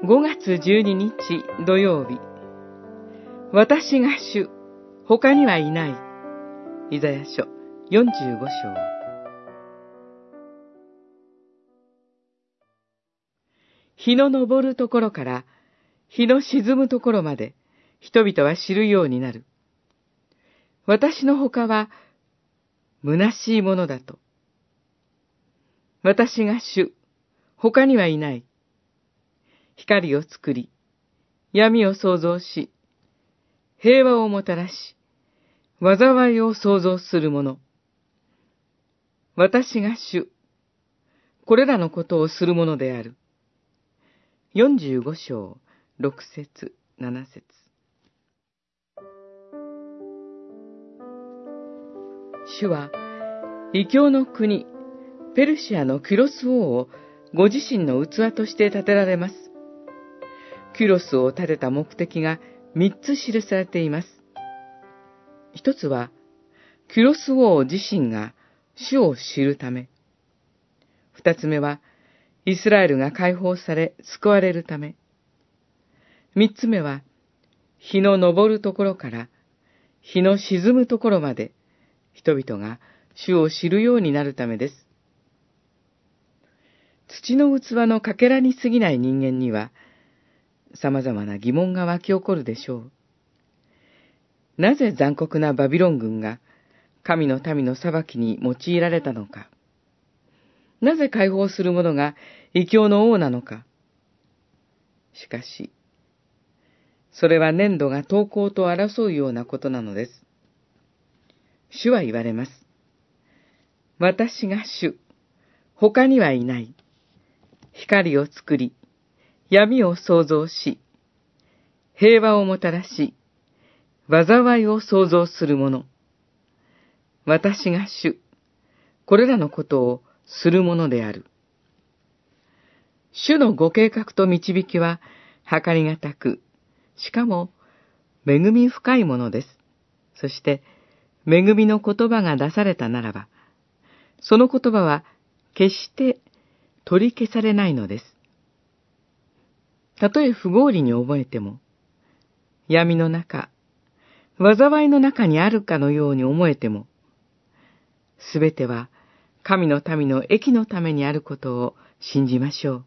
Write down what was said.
5月12日土曜日。私が主、他にはいない。イザヤ書45章。日の昇るところから日の沈むところまで人々は知るようになる。私の他は虚しいものだと。私が主、他にはいない。光を作り、闇を創造し、平和をもたらし、災いを創造する者。私が主、これらのことをするものである。45章、6節7節主は、異教の国、ペルシアのキュロス王をご自身の器として建てられます。キュロスを建てた目的が三つ記されています。一つは、キュロス王自身が主を知るため。二つ目は、イスラエルが解放され救われるため。三つ目は、日の昇るところから日の沈むところまで人々が主を知るようになるためです。土の器のかけらに過ぎない人間には、様々な疑問が湧き起こるでしょう。なぜ残酷なバビロン軍が神の民の裁きに用いられたのか。なぜ解放する者が異教の王なのか。しかし、それは粘土が投稿と争うようなことなのです。主は言われます。私が主、他にはいない。光を作り、闇を創造し、平和をもたらし、災いを創造する者。私が主、これらのことをするものである。主のご計画と導きは、計りがたく、しかも、恵み深いものです。そして、恵みの言葉が出されたならば、その言葉は決して取り消されないのです。たとえ不合理に覚えても、闇の中、災いの中にあるかのように思えても、すべては神の民の益のためにあることを信じましょう。